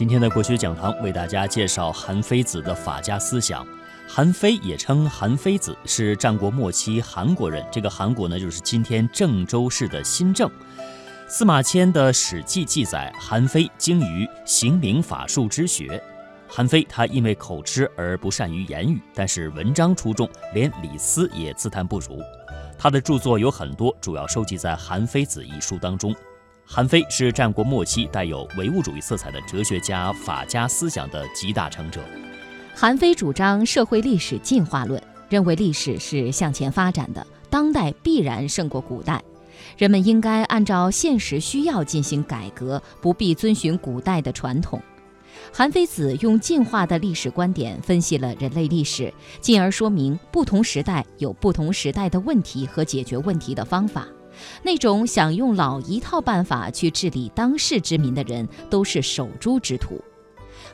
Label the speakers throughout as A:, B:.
A: 今天的国学讲堂为大家介绍韩非子的法家思想。韩非也称韩非子，是战国末期韩国人。这个韩国呢，就是今天郑州市的新郑。司马迁的《史记》记载，韩非精于刑名法术之学。韩非他因为口吃而不善于言语，但是文章出众，连李斯也自叹不如。他的著作有很多，主要收集在《韩非子》一书当中。韩非是战国末期带有唯物主义色彩的哲学家、法家思想的集大成者。
B: 韩非主张社会历史进化论，认为历史是向前发展的，当代必然胜过古代，人们应该按照现实需要进行改革，不必遵循古代的传统。韩非子用进化的历史观点分析了人类历史，进而说明不同时代有不同时代的问题和解决问题的方法。那种想用老一套办法去治理当世之民的人，都是守株之徒。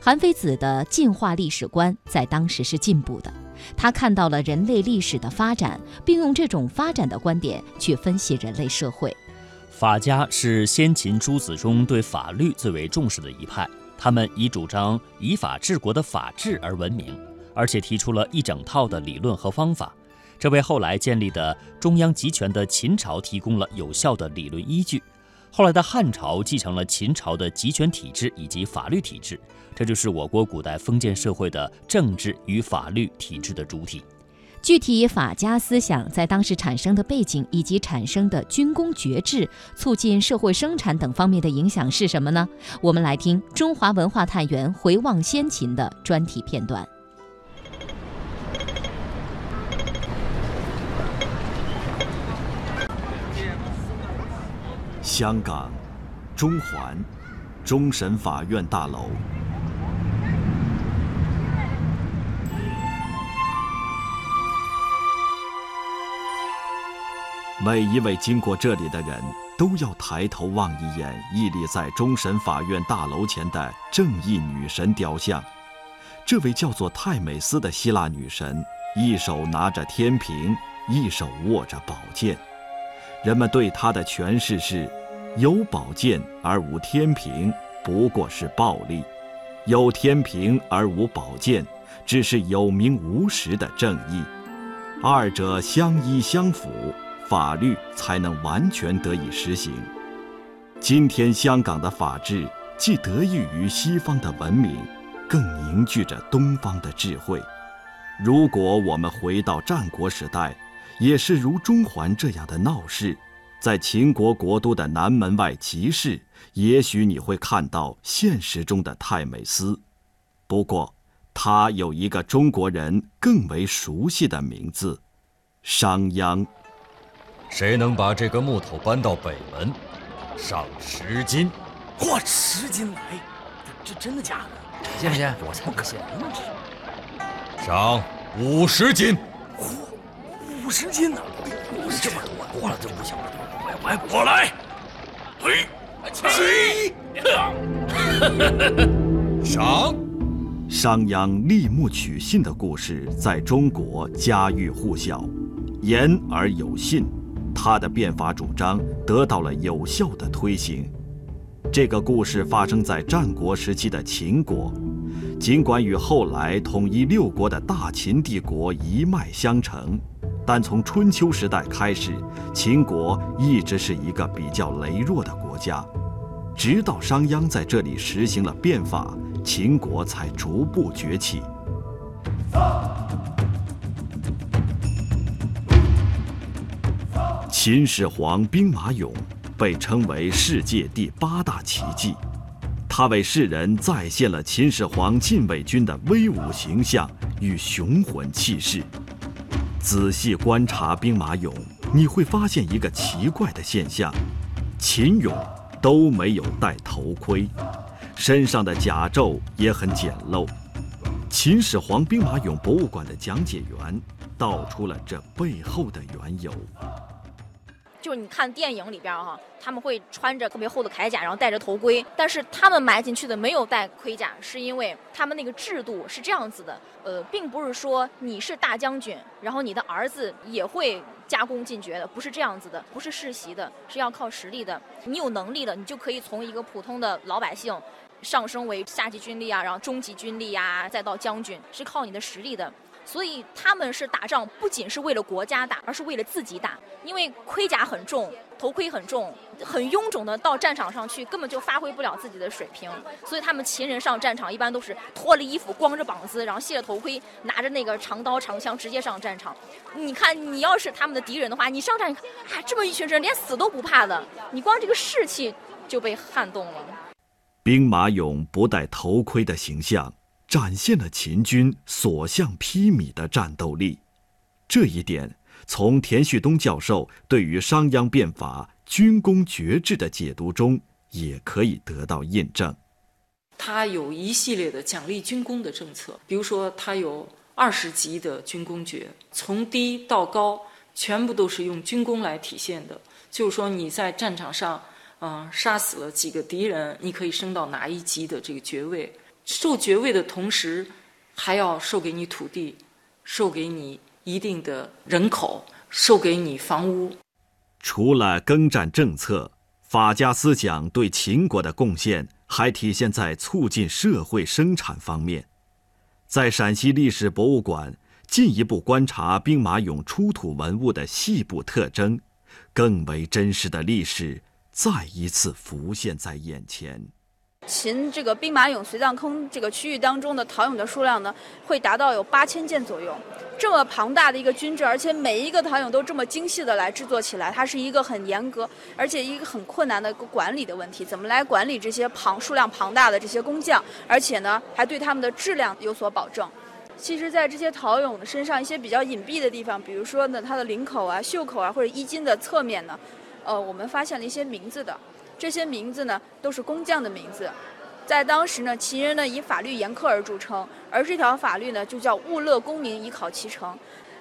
B: 韩非子的进化历史观在当时是进步的，他看到了人类历史的发展，并用这种发展的观点去分析人类社会。
A: 法家是先秦诸子中对法律最为重视的一派，他们以主张以法治国的法治而闻名，而且提出了一整套的理论和方法，这为后来建立的中央集权的秦朝提供了有效的理论依据。后来的汉朝继承了秦朝的集权体制以及法律体制，这就是我国古代封建社会的政治与法律体制的主体。
B: 具体法家思想在当时产生的背景以及产生的军功爵制、促进社会生产等方面的影响是什么呢？我们来听中华文化探源回望先秦的专题片段。
C: 香港中环终审法院大楼，每一位经过这里的人都要抬头望一眼屹立在终审法院大楼前的正义女神雕像。这位叫做泰美斯的希腊女神，一手拿着天平，一手握着宝剑。人们对她的诠释是。有宝剑而无天平，不过是暴力；有天平而无宝剑，只是有名无实的正义。二者相依相辅，法律才能完全得以实行。今天香港的法治，既得益于西方的文明，更凝聚着东方的智慧。如果我们回到战国时代，也是如中环这样的闹市。在秦国国都的南门外集市，也许你会看到现实中的泰美斯，不过，他有一个中国人更为熟悉的名字——商鞅。
D: 谁能把这个木头搬到北门，上十斤？
E: 嚯，十斤来！这这真的假的？
F: 信不信？
E: 我才不信！
D: 赏五十斤！
E: 嚯，五十斤呢？这么多，多了就不行了。来，我来。嘿，起！
D: 上。
C: 商鞅立木取信的故事在中国家喻户晓，言而有信，他的变法主张得到了有效的推行。这个故事发生在战国时期的秦国，尽管与后来统一六国的大秦帝国一脉相承。但从春秋时代开始，秦国一直是一个比较羸弱的国家，直到商鞅在这里实行了变法，秦国才逐步崛起。秦始皇兵马俑被称为世界第八大奇迹，它为世人再现了秦始皇禁卫军的威武形象与雄浑气势。仔细观察兵马俑，你会发现一个奇怪的现象：秦俑都没有戴头盔，身上的甲胄也很简陋。秦始皇兵马俑博物馆的讲解员道出了这背后的缘由。
G: 就是你看电影里边哈，他们会穿着特别厚的铠甲，然后戴着头盔，但是他们埋进去的没有戴盔甲，是因为他们那个制度是这样子的，呃，并不是说你是大将军，然后你的儿子也会加功进爵的，不是这样子的，不是世袭的，是要靠实力的。你有能力了，你就可以从一个普通的老百姓。上升为下级军力啊，然后中级军力啊，再到将军，是靠你的实力的。所以他们是打仗，不仅是为了国家打，而是为了自己打。因为盔甲很重，头盔很重，很臃肿的到战场上去，根本就发挥不了自己的水平。所以他们秦人上战场一般都是脱了衣服，光着膀子，然后卸了头盔，拿着那个长刀长枪直接上战场。你看，你要是他们的敌人的话，你上战场，啊，这么一群人连死都不怕的，你光这个士气就被撼动了。
C: 兵马俑不戴头盔的形象。展现了秦军所向披靡的战斗力，这一点从田旭东教授对于商鞅变法军功爵制的解读中也可以得到印证。
F: 他有一系列的奖励军功的政策，比如说他有二十级的军功爵，从低到高全部都是用军功来体现的。就是说你在战场上，嗯，杀死了几个敌人，你可以升到哪一级的这个爵位。授爵位的同时，还要授给你土地，授给你一定的人口，授给你房屋。
C: 除了耕战政策，法家思想对秦国的贡献还体现在促进社会生产方面。在陕西历史博物馆进一步观察兵马俑出土文物的细部特征，更为真实的历史再一次浮现在眼前。
H: 秦这个兵马俑随葬坑这个区域当中的陶俑的数量呢，会达到有八千件左右。这么庞大的一个军制，而且每一个陶俑都这么精细的来制作起来，它是一个很严格，而且一个很困难的一个管理的问题。怎么来管理这些庞数量庞大的这些工匠，而且呢，还对他们的质量有所保证？其实，在这些陶俑的身上一些比较隐蔽的地方，比如说呢，它的领口啊、袖口啊，或者衣襟的侧面呢，呃，我们发现了一些名字的。这些名字呢，都是工匠的名字。在当时呢，秦人呢以法律严苛而著称，而这条法律呢就叫“物乐功名，以考其成”。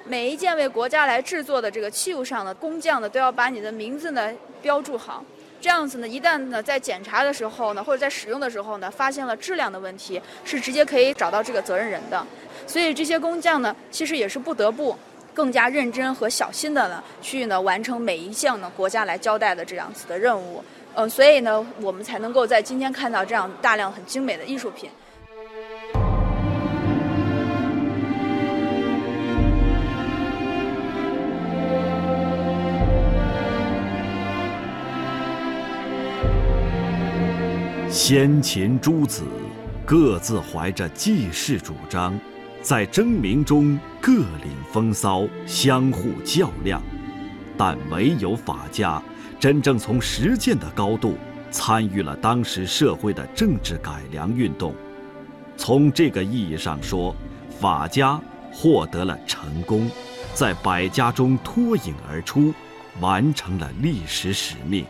H: 每一件为国家来制作的这个器物上的工匠呢，都要把你的名字呢标注好。这样子呢，一旦呢在检查的时候呢，或者在使用的时候呢，发现了质量的问题，是直接可以找到这个责任人的。所以这些工匠呢，其实也是不得不更加认真和小心的呢，去呢完成每一项呢国家来交代的这样子的任务。嗯，所以呢，我们才能够在今天看到这样大量很精美的艺术品。
C: 先秦诸子各自怀着济世主张，在争鸣中各领风骚，相互较量，但唯有法家。真正从实践的高度参与了当时社会的政治改良运动，从这个意义上说，法家获得了成功，在百家中脱颖而出，完成了历史使命。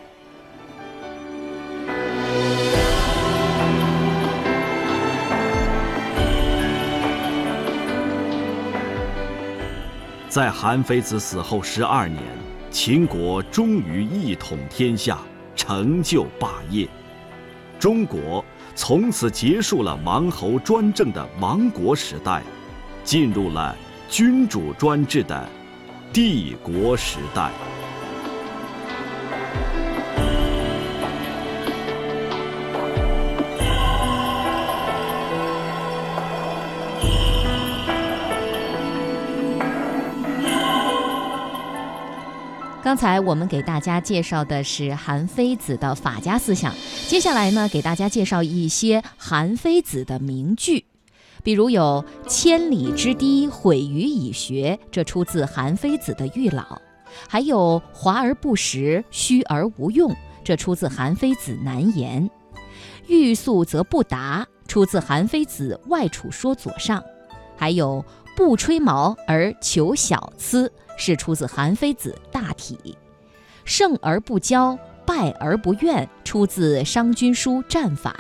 C: 在韩非子死后十二年。秦国终于一统天下，成就霸业。中国从此结束了王侯专政的亡国时代，进入了君主专制的帝国时代。
B: 刚才我们给大家介绍的是韩非子的法家思想，接下来呢，给大家介绍一些韩非子的名句，比如有“千里之堤，毁于蚁穴”，这出自韩非子的《玉老》；还有“华而不实，虚而无用”，这出自韩非子《难言》；“欲速则不达”，出自韩非子《外储说左上》；还有“不吹毛而求小疵”。是出自韩非子《大体》，胜而不骄，败而不怨，出自《商君书·战法》。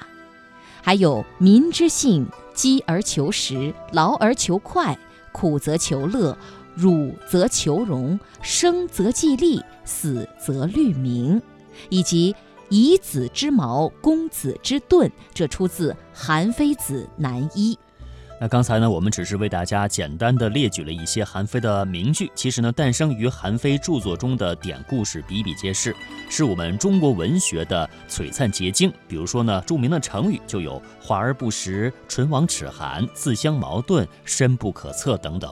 B: 还有“民之性，饥而求食，劳而求快，苦则求乐，辱则求荣，生则计利，死则虑名”，以及“以子之矛攻子之盾”，这出自韩非子《南医》。
A: 那刚才呢，我们只是为大家简单的列举了一些韩非的名句，其实呢，诞生于韩非著作中的典故是比比皆是，是我们中国文学的璀璨结晶。比如说呢，著名的成语就有“华而不实”“唇亡齿寒”“自相矛盾”“深不可测”等等。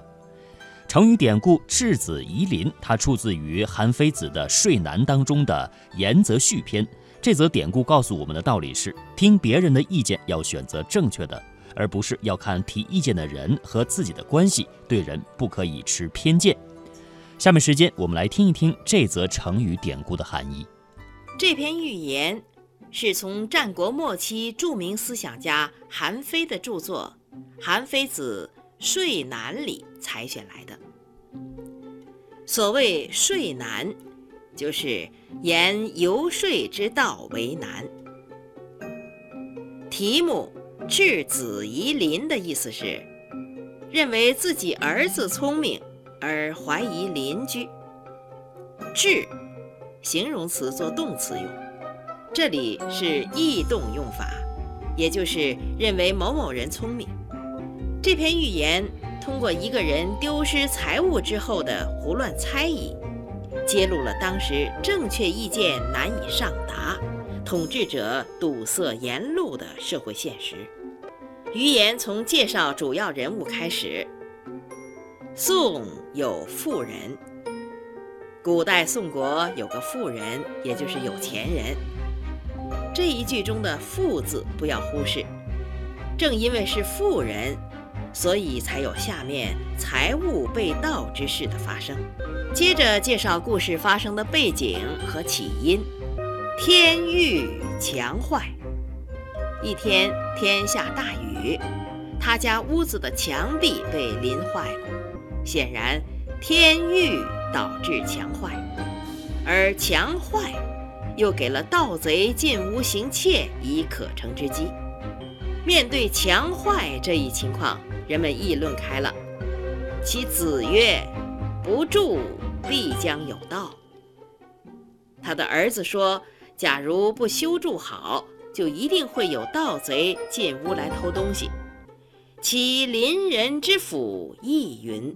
A: 成语典故“质子夷陵”，它出自于韩非子的《说难》当中的《言则序》篇。这则典故告诉我们的道理是：听别人的意见要选择正确的。而不是要看提意见的人和自己的关系，对人不可以持偏见。下面时间，我们来听一听这则成语典故的含义。
I: 这篇寓言是从战国末期著名思想家韩非的著作《韩非子·说难》里采选来的。所谓“说难”，就是言游说之道为难。题目。质子夷邻的意思是，认为自己儿子聪明而怀疑邻居。质，形容词做动词用，这里是异动用法，也就是认为某某人聪明。这篇寓言通过一个人丢失财物之后的胡乱猜疑，揭露了当时正确意见难以上达。统治者堵塞言路的社会现实。余言从介绍主要人物开始。宋有富人，古代宋国有个富人，也就是有钱人。这一句中的“富”字不要忽视，正因为是富人，所以才有下面财物被盗之事的发生。接着介绍故事发生的背景和起因。天欲墙坏。一天天下大雨，他家屋子的墙壁被淋坏了。显然，天欲导致墙坏，而墙坏又给了盗贼进屋行窃以可乘之机。面对墙坏这一情况，人们议论开了。其子曰：“不住，必将有盗。”他的儿子说。假如不修筑好，就一定会有盗贼进屋来偷东西。其邻人之府亦云，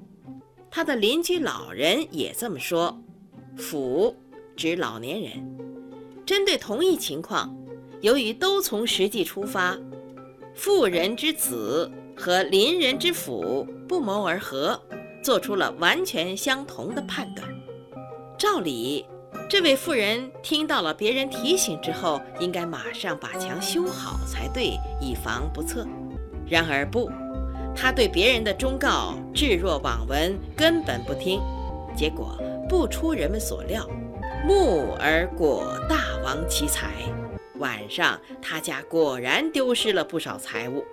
I: 他的邻居老人也这么说。府指老年人。针对同一情况，由于都从实际出发，妇人之子和邻人之府不谋而合，做出了完全相同的判断。照理。这位妇人听到了别人提醒之后，应该马上把墙修好才对，以防不测。然而不，他对别人的忠告置若罔闻，根本不听。结果不出人们所料，木而果大亡其财。晚上他家果然丢失了不少财物。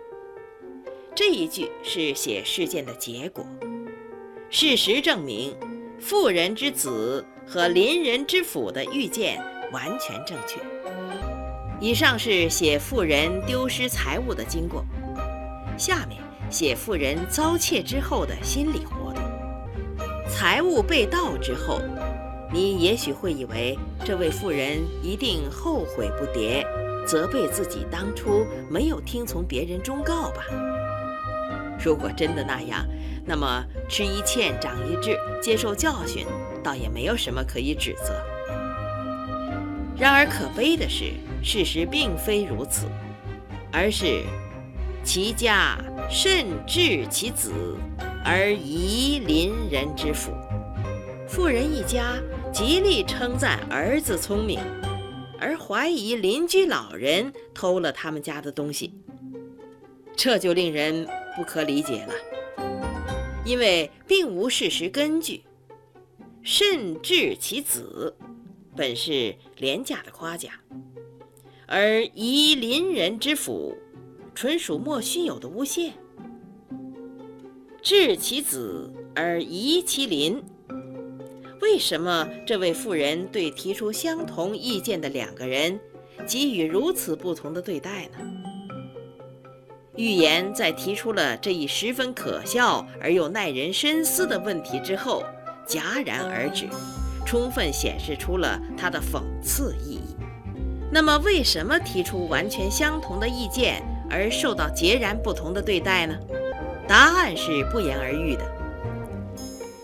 I: 这一句是写事件的结果。事实证明，妇人之子。和邻人之府的预见完全正确。以上是写妇人丢失财物的经过，下面写妇人遭窃之后的心理活动。财物被盗之后，你也许会以为这位妇人一定后悔不迭，责备自己当初没有听从别人忠告吧。如果真的那样，那么吃一堑长一智，接受教训。倒也没有什么可以指责。然而可悲的是，事实并非如此，而是其家甚至其子而疑邻人之父。妇人一家极力称赞儿子聪明，而怀疑邻居老人偷了他们家的东西，这就令人不可理解了，因为并无事实根据。甚至其子，本是廉价的夸奖；而夷邻人之府，纯属莫须有的诬陷。治其子而夷其邻，为什么这位妇人对提出相同意见的两个人给予如此不同的对待呢？预言在提出了这一十分可笑而又耐人深思的问题之后。戛然而止，充分显示出了他的讽刺意义。那么，为什么提出完全相同的意见而受到截然不同的对待呢？答案是不言而喻的，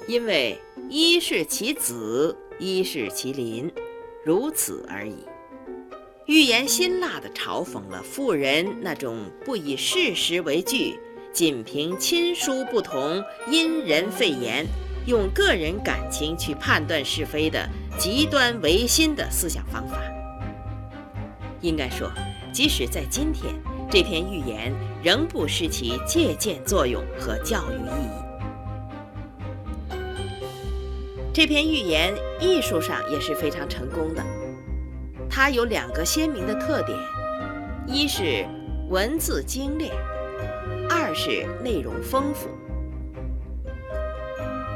I: 因为一是其子，一是其邻，如此而已。寓言辛辣地嘲讽了富人那种不以事实为据，仅凭亲疏不同、因人废言，用个人感情去判断是非的极端唯心的思想方法。应该说，即使在今天，这篇寓言仍不失其借鉴作用和教育意义。这篇寓言艺术上也是非常成功的。它有两个鲜明的特点：一是文字精炼，二是内容丰富。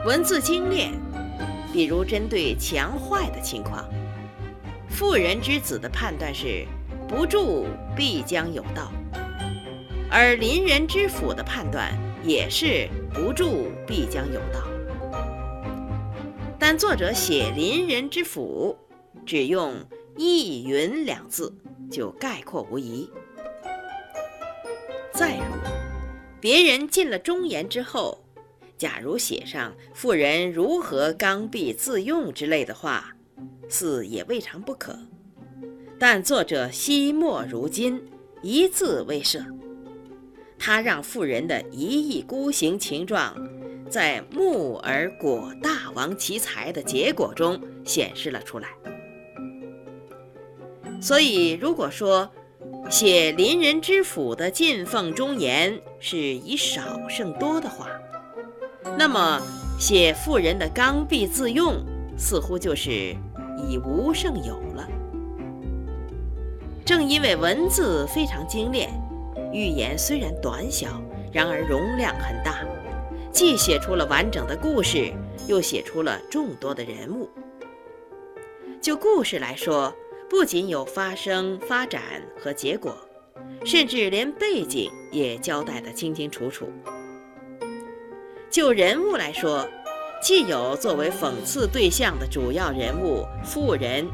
I: 文字精炼，比如针对强坏的情况，妇人之子的判断是“不助必将有道”，而邻人之府的判断也是“不助必将有道”。但作者写邻人之府，只用。意云两字就概括无疑。再如，别人进了忠言之后，假如写上妇人如何刚愎自用之类的话，似也未尝不可。但作者惜墨如金，一字未设。他让妇人的一意孤行情状，在木而果大王其才的结果中显示了出来。所以，如果说写邻人之府的进奉忠言是以少胜多的话，那么写妇人的刚愎自用似乎就是以无胜有了。正因为文字非常精炼，寓言虽然短小，然而容量很大，既写出了完整的故事，又写出了众多的人物。就故事来说，不仅有发生、发展和结果，甚至连背景也交代得清清楚楚。就人物来说，既有作为讽刺对象的主要人物富人，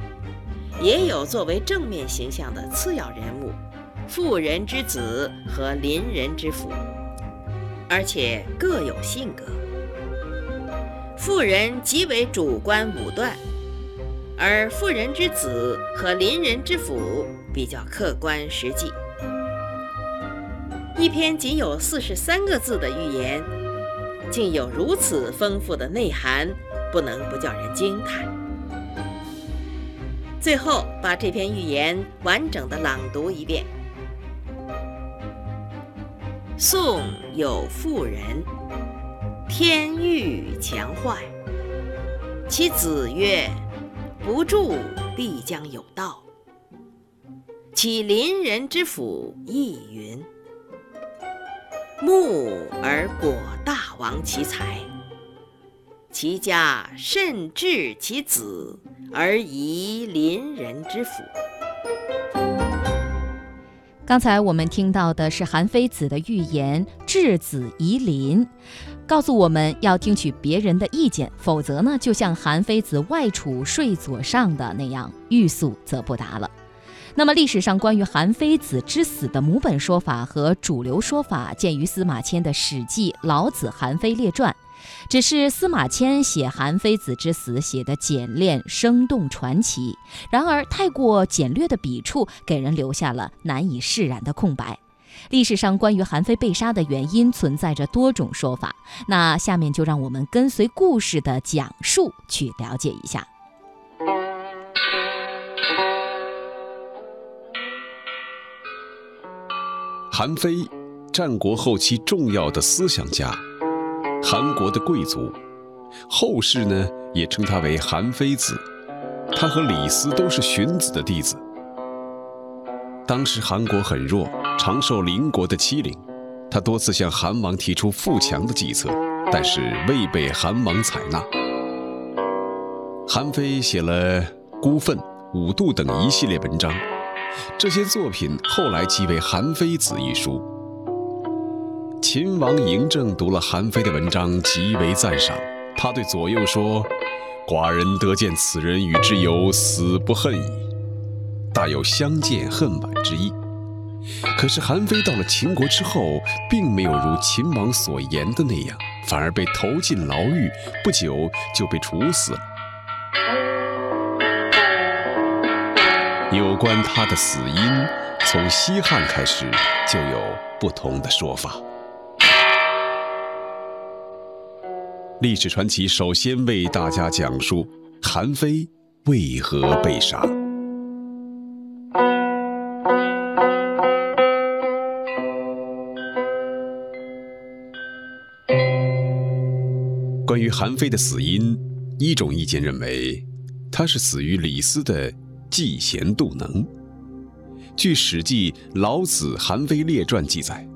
I: 也有作为正面形象的次要人物富人之子和邻人之父，而且各有性格。富人极为主观武断。而妇人之子和邻人之妇比较客观实际。一篇仅有四十三个字的寓言，竟有如此丰富的内涵，不能不叫人惊叹。最后，把这篇寓言完整的朗读一遍。宋有妇人，天欲强坏，其子曰。不助必将有道。其邻人之府亦云：木而果大王其才，其家甚至其子而宜邻人之府。
B: 刚才我们听到的是韩非子的寓言《质子夷邻》。告诉我们要听取别人的意见，否则呢，就像韩非子外储睡左上的那样，欲速则不达了。那么，历史上关于韩非子之死的母本说法和主流说法，见于司马迁的《史记·老子韩非列传》。只是司马迁写韩非子之死写得简练、生动、传奇，然而太过简略的笔触，给人留下了难以释然的空白。历史上关于韩非被杀的原因存在着多种说法，那下面就让我们跟随故事的讲述去了解一下。
J: 韩非，战国后期重要的思想家，韩国的贵族，后世呢也称他为韩非子。他和李斯都是荀子的弟子。当时韩国很弱。常受邻国的欺凌，他多次向韩王提出富强的计策，但是未被韩王采纳。韩非写了《孤愤》《五度》等一系列文章，这些作品后来即为《韩非子》一书。秦王嬴政读了韩非的文章，极为赞赏。他对左右说：“寡人得见此人与之有死不恨矣，大有相见恨晚之意。”可是韩非到了秦国之后，并没有如秦王所言的那样，反而被投进牢狱，不久就被处死了。有关他的死因，从西汉开始就有不同的说法。历史传奇首先为大家讲述韩非为何被杀。关于韩非的死因，一种意见认为，他是死于李斯的嫉贤妒能。据《史记·老子·韩非列传》记载，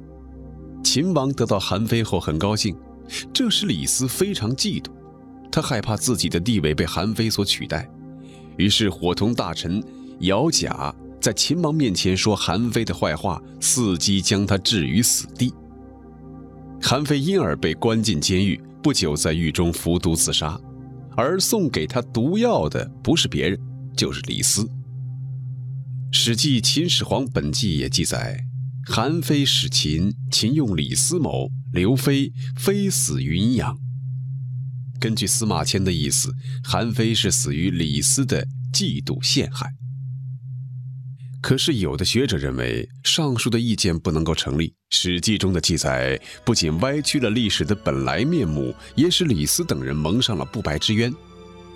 J: 秦王得到韩非后很高兴，这使李斯非常嫉妒，他害怕自己的地位被韩非所取代，于是伙同大臣姚贾在秦王面前说韩非的坏话，伺机将他置于死地。韩非因而被关进监狱。不久，在狱中服毒自杀，而送给他毒药的不是别人，就是李斯。《史记·秦始皇本纪》也记载，韩非使秦，秦用李斯谋，刘非，非死于阴阳。根据司马迁的意思，韩非是死于李斯的嫉妒陷害。可是，有的学者认为上述的意见不能够成立。《史记》中的记载不仅歪曲了历史的本来面目，也使李斯等人蒙上了不白之冤。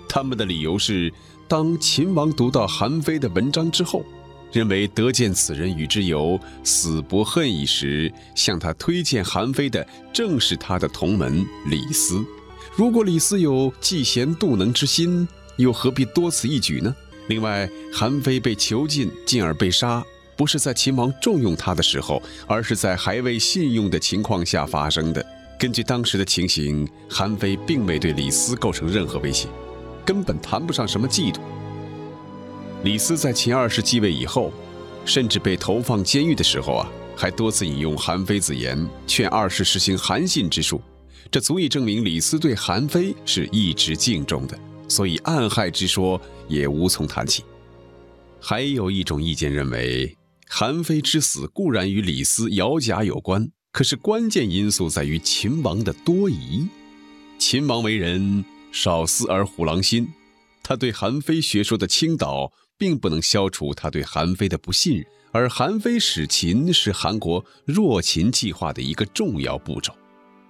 J: 他们的理由是：当秦王读到韩非的文章之后，认为得见此人与之有死不恨意时，向他推荐韩非的正是他的同门李斯。如果李斯有嫉贤妒能之心，又何必多此一举呢？另外，韩非被囚禁，进而被杀，不是在秦王重用他的时候，而是在还未信用的情况下发生的。根据当时的情形，韩非并未对李斯构成任何威胁，根本谈不上什么嫉妒。李斯在秦二世继位以后，甚至被投放监狱的时候啊，还多次引用韩非子言，劝二世实行韩信之术，这足以证明李斯对韩非是一直敬重的。所以暗害之说也无从谈起。还有一种意见认为，韩非之死固然与李斯、姚贾有关，可是关键因素在于秦王的多疑。秦王为人少思而虎狼心，他对韩非学说的倾倒，并不能消除他对韩非的不信任。而韩非使秦是韩国弱秦计划的一个重要步骤，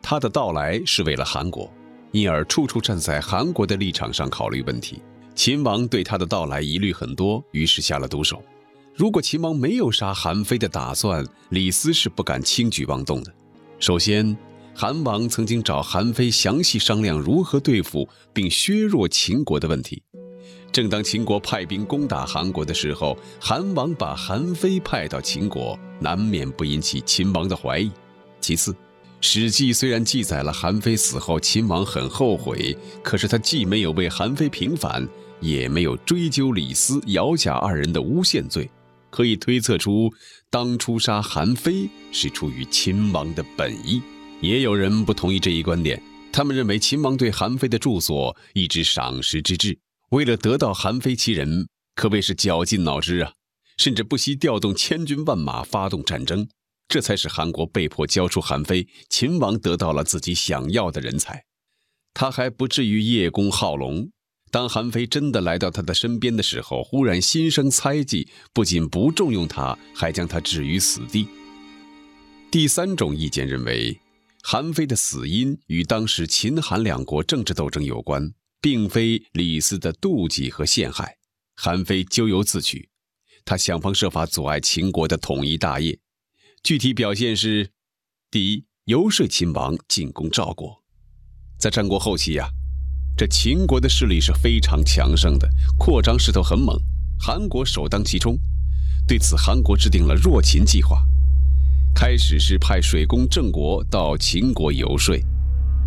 J: 他的到来是为了韩国。因而处处站在韩国的立场上考虑问题。秦王对他的到来疑虑很多，于是下了毒手。如果秦王没有杀韩非的打算，李斯是不敢轻举妄动的。首先，韩王曾经找韩非详细商量如何对付并削弱秦国的问题。正当秦国派兵攻打韩国的时候，韩王把韩非派到秦国，难免不引起秦王的怀疑。其次，《史记》虽然记载了韩非死后秦王很后悔，可是他既没有为韩非平反，也没有追究李斯、姚贾二人的诬陷罪，可以推测出当初杀韩非是出于秦王的本意。也有人不同意这一观点，他们认为秦王对韩非的住所一直赏识之至，为了得到韩非其人，可谓是绞尽脑汁啊，甚至不惜调动千军万马发动战争。这才使韩国被迫交出韩非，秦王得到了自己想要的人才，他还不至于叶公好龙。当韩非真的来到他的身边的时候，忽然心生猜忌，不仅不重用他，还将他置于死地。第三种意见认为，韩非的死因与当时秦韩两国政治斗争有关，并非李斯的妒忌和陷害。韩非咎由自取，他想方设法阻碍秦国的统一大业。具体表现是：第一，游说秦王进攻赵国。在战国后期呀，这秦国的势力是非常强盛的，扩张势头很猛，韩国首当其冲。对此，韩国制定了弱秦计划。开始是派水工郑国到秦国游说，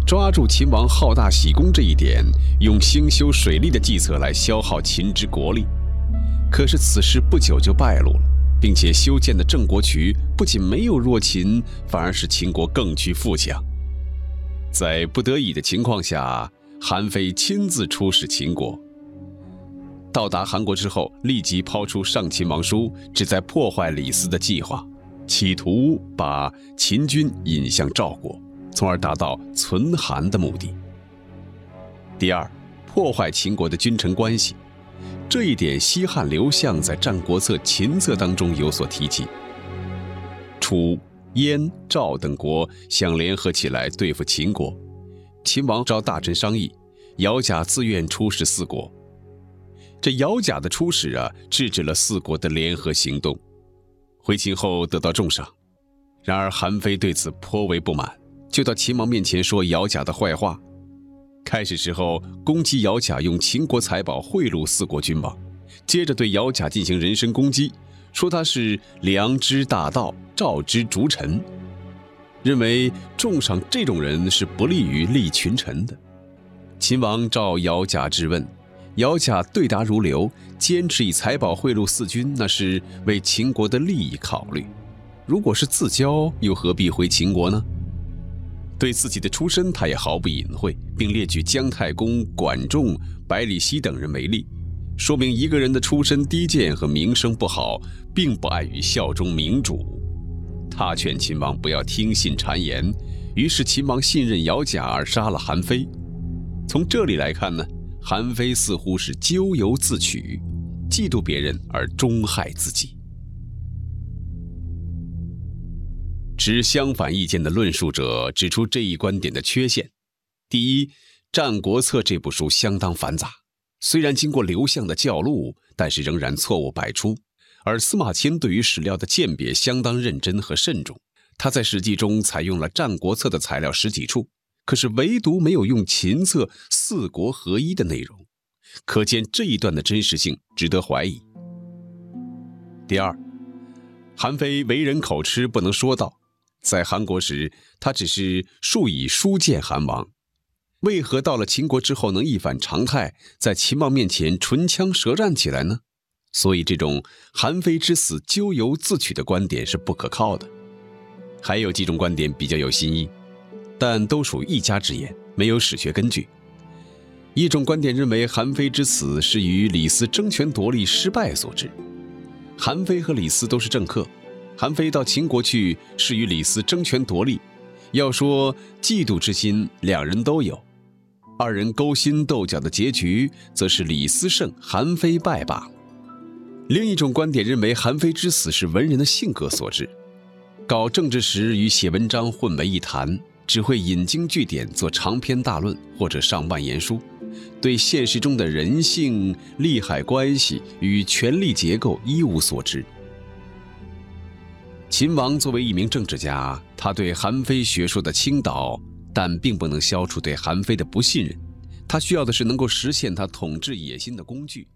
J: 抓住秦王好大喜功这一点，用兴修水利的计策来消耗秦之国力。可是此事不久就败露了。并且修建的郑国渠不仅没有弱秦，反而使秦国更趋富强。在不得已的情况下，韩非亲自出使秦国。到达韩国之后，立即抛出上秦王书，旨在破坏李斯的计划。企图把秦军引向赵国，从而达到存韩的目的。第二，破坏秦国的君臣关系，这一点西汉刘向在《战国策·秦策》当中有所提及。楚、燕、赵等国想联合起来对付秦国，秦王召大臣商议，姚贾自愿出使四国。这姚贾的出使啊，制止了四国的联合行动。回秦后得到重赏，然而韩非对此颇为不满，就到秦王面前说姚贾的坏话。开始时候攻击姚贾用秦国财宝贿赂四国君王，接着对姚贾进行人身攻击，说他是良知大盗、赵之逐臣，认为重赏这种人是不利于立群臣的。秦王召姚贾质问。姚贾对答如流，坚持以财宝贿赂四军，那是为秦国的利益考虑。如果是自交，又何必回秦国呢？对自己的出身，他也毫不隐晦，并列举姜太公、管仲、百里奚等人为例，说明一个人的出身低贱和名声不好，并不碍于效忠明主。他劝秦王不要听信谗言，于是秦王信任姚贾而杀了韩非。从这里来看呢？韩非似乎是咎由自取，嫉妒别人而终害自己。持相反意见的论述者指出这一观点的缺陷：第一，《战国策》这部书相当繁杂，虽然经过刘向的校录，但是仍然错误百出；而司马迁对于史料的鉴别相当认真和慎重，他在《史记》中采用了《战国策》的材料十几处。可是唯独没有用秦策四国合一的内容，可见这一段的真实性值得怀疑。第二，韩非为人口吃，不能说道，在韩国时他只是数以书见韩王，为何到了秦国之后能一反常态，在秦王面前唇枪舌战起来呢？所以这种韩非之死咎由自取的观点是不可靠的。还有几种观点比较有新意。但都属一家之言，没有史学根据。一种观点认为，韩非之死是与李斯争权夺利失败所致。韩非和李斯都是政客，韩非到秦国去是与李斯争权夺利。要说嫉妒之心，两人都有。二人勾心斗角的结局，则是李斯胜，韩非败罢了。另一种观点认为，韩非之死是文人的性格所致，搞政治时与写文章混为一谈。只会引经据典做长篇大论或者上万言书，对现实中的人性、利害关系与权力结构一无所知。秦王作为一名政治家，他对韩非学说的倾倒，但并不能消除对韩非的不信任。他需要的是能够实现他统治野心的工具。